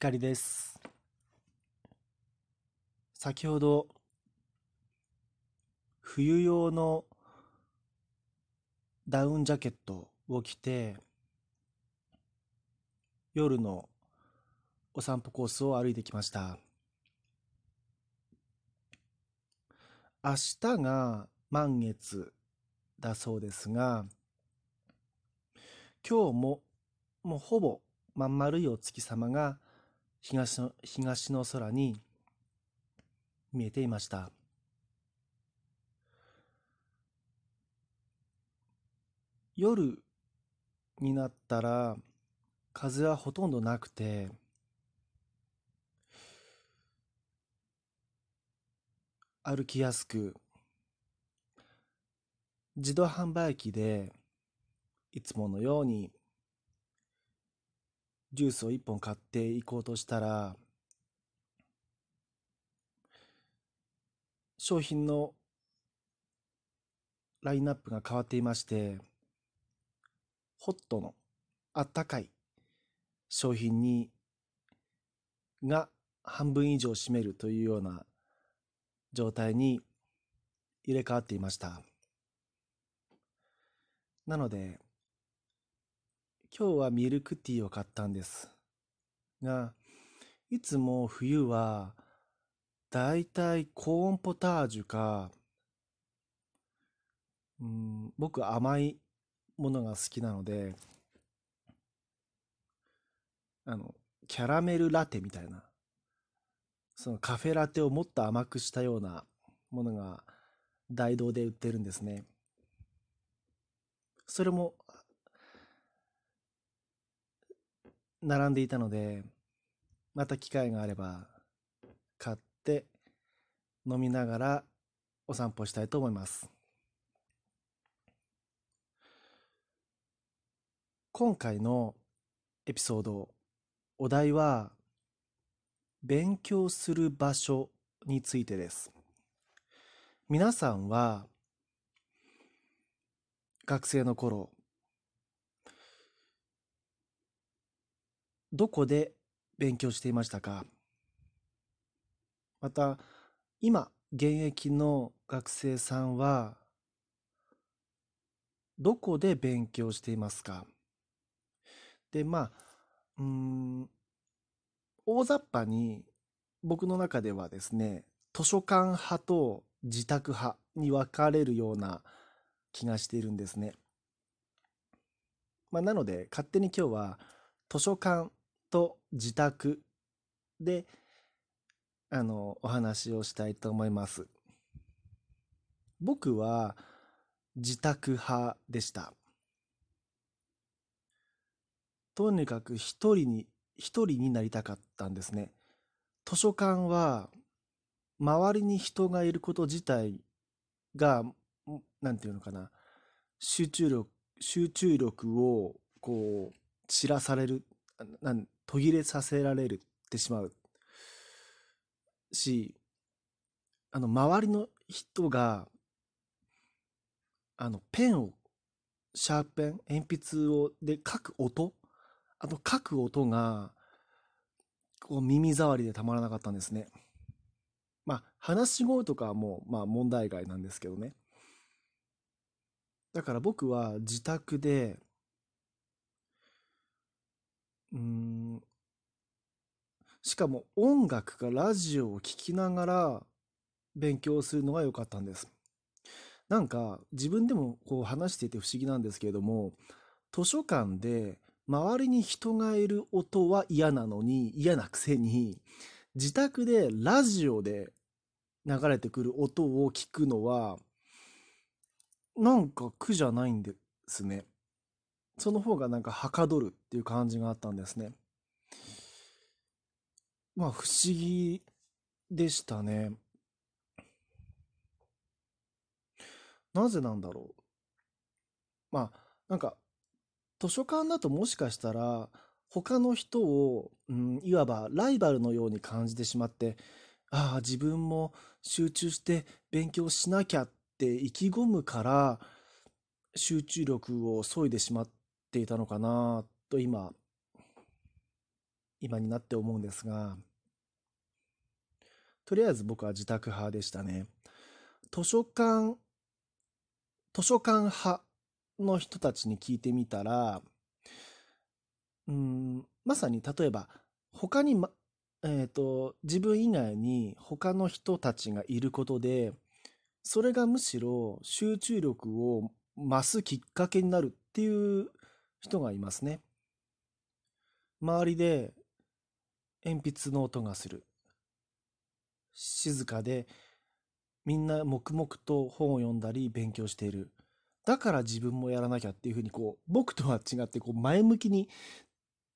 光です。先ほど、冬用のダウンジャケットを着て、夜のお散歩コースを歩いてきました。明日が満月だそうですが、今日ももうほぼまん丸いお月様が東の東の空に見えていました。夜になったら風はほとんどなくて歩きやすく自動販売機でいつものようにジュースを一本買っていこうとしたら商品のラインナップが変わっていましてホットのあったかい商品にが半分以上占めるというような状態に入れ替わっていました。なので今日はミルクティーを買ったんです。がいつも冬はだいたいコーンポタージュかうん僕甘いものが好きなのであのキャラメルラテみたいなそのカフェラテをもっと甘くしたようなものが大道で売ってるんですね。それも並んでいたのでまた機会があれば買って飲みながらお散歩したいと思います。今回のエピソードお題は勉強する場所についてです。皆さんは学生の頃どこで勉強していましたか？また今現役の学生さんはどこで勉強していますか？でまあうん大雑把に僕の中ではですね図書館派と自宅派に分かれるような気がしているんですね。まあ、なので勝手に今日は図書館と自宅であのお話をしたいと思います。僕は自宅派でした。とにかく一人に一人になりたかったんですね。図書館は周りに人がいること自体がなんていうのかな集中力集中力をこう散らされるなん途切れさせられるってしまうしあの周りの人があのペンをシャーペン鉛筆をで書く音あの書く音がこう耳障りでたまらなかったんですね。まあ話し声とかはもうまあ問題外なんですけどね。だから僕は自宅でうんしかも音楽かラジオを聴きながら勉強するのが良かったんです。なんか自分でもこう話していて不思議なんですけれども図書館で周りに人がいる音は嫌なのに嫌なくせに自宅でラジオで流れてくる音を聞くのはなんか苦じゃないんですね。その方がなんかはかどるっていう感じがあったんですね。まあ不思議でしたね。なぜなんだろう。まあなんか図書館だともしかしたら他の人を、うん、いわばライバルのように感じてしまってああ自分も集中して勉強しなきゃって意気込むから集中力を削いでしまっていたのかなと今今になって思うんですが、とりあえず僕は自宅派でしたね。図書館、図書館派の人たちに聞いてみたら、うん、まさに例えば、他に、ま、えっ、ー、と、自分以外に他の人たちがいることで、それがむしろ集中力を増すきっかけになるっていう人がいますね。周りで鉛筆の音がする。静かでみんな黙々と本を読んだり勉強している。だから自分もやらなきゃっていうふうにこう僕とは違ってこう前向きに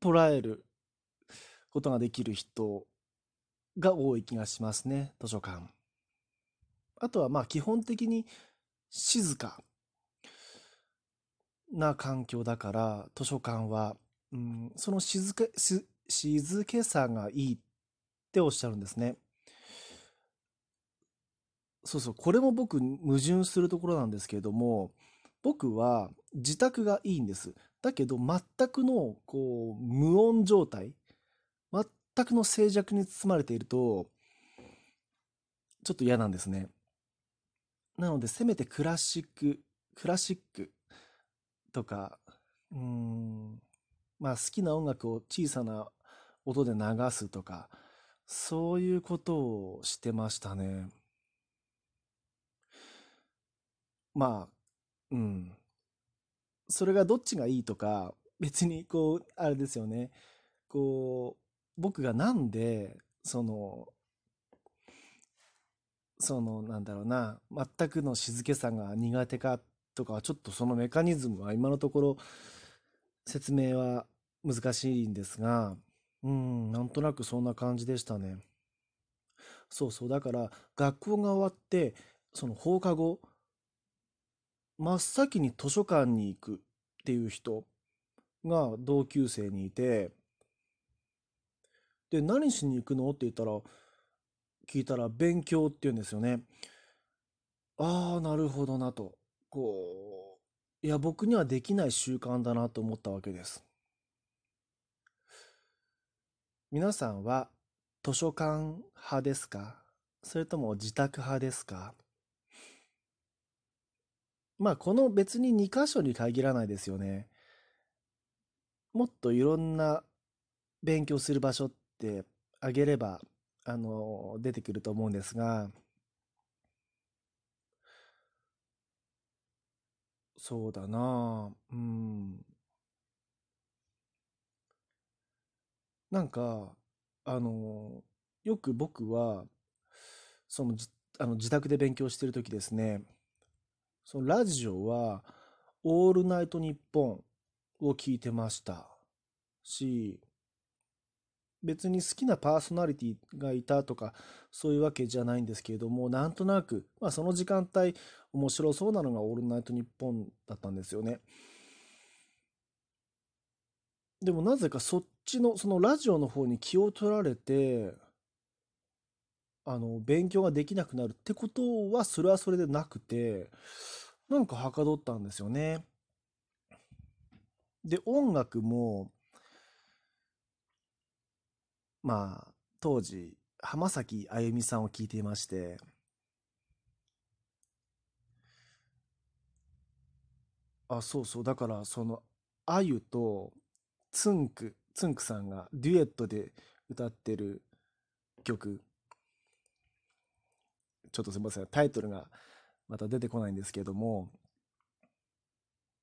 捉えることができる人が多い気がしますね図書館。あとはまあ基本的に静かな環境だから図書館は、うん、その静け静けさがいいっておっしゃるんですね。そうそう、これも僕矛盾するところなんですけれども、僕は自宅がいいんです。だけど全くのこう無音状態、全くの静寂に包まれていると、ちょっと嫌なんですね。なので、せめてクラシック、クラシックとか、うん、まあ好きな音楽を小さな音で流すとか、そういうことをしてましたね。まあ、うん。それがどっちがいいとか、別にこう、あれですよね。こう、僕がなんで、その、その、なんだろうな、全くの静けさが苦手かとか、ちょっとそのメカニズムは今のところ説明は難しいんですが、うん、なんとなくそんな感じでしたね。そうそう、だから学校が終わって、その放課後、真っ先に図書館に行くっていう人が同級生にいて、で、何しに行くのって言ったら、聞いたら勉強って言うんですよね。ああ、なるほどなと。こう、いや、僕にはできない習慣だなと思ったわけです。皆さんは図書館派ですか？それとも自宅派ですか？まあ、この別に2箇所に限らないですよね。もっといろんな勉強する場所ってあげれば、あの、出てくると思うんですが、そうだなうん。なんか、あの、よく僕は、そのじ、あの自宅で勉強してるときですね、そのラジオは、オールナイトニッポンを聞いてましたし、別に好きなパーソナリティがいたとか、そういうわけじゃないんですけれども、なんとなく、まあその時間帯、面白そうなのがオールナイトニッポンだったんですよね。でもなぜかそっちの、そのラジオの方に気を取られて、あの、勉強ができなくなるってことは、それはそれでなくて、なんかはかどったんですよね。で、音楽も、まあ、当時、浜崎あゆみさんを聴いていまして、あ、そうそう、だから、その、あゆと、つんく、つんくさんがデュエットで歌ってる曲、ちょっとすみません、タイトルがまた出てこないんですけども、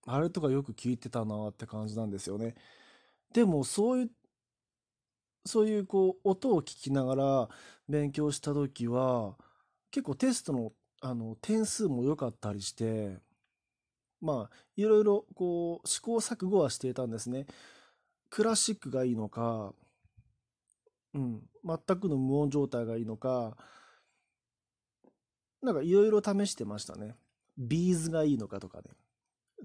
あれとかよく聞いてたなって感じなんですよね。でもそういう、そういうこう音を聞きながら勉強した時は結構テストのあの点数も良かったりして、まあいろいろこう試行錯誤はしていたんですね。クラシックがいいのか、うん、全くの無音状態がいいのか、なんかいろいろ試してましたね。ビーズがいいのかとかね。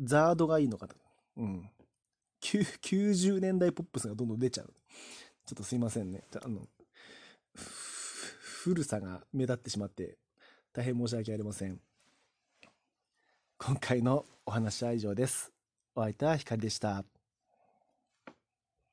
ザードがいいのかとか。うん。90年代ポップスがどんどん出ちゃう。ちょっとすいませんね。あの、古さが目立ってしまって大変申し訳ありません。今回のお話は以上です。お相手は光でした。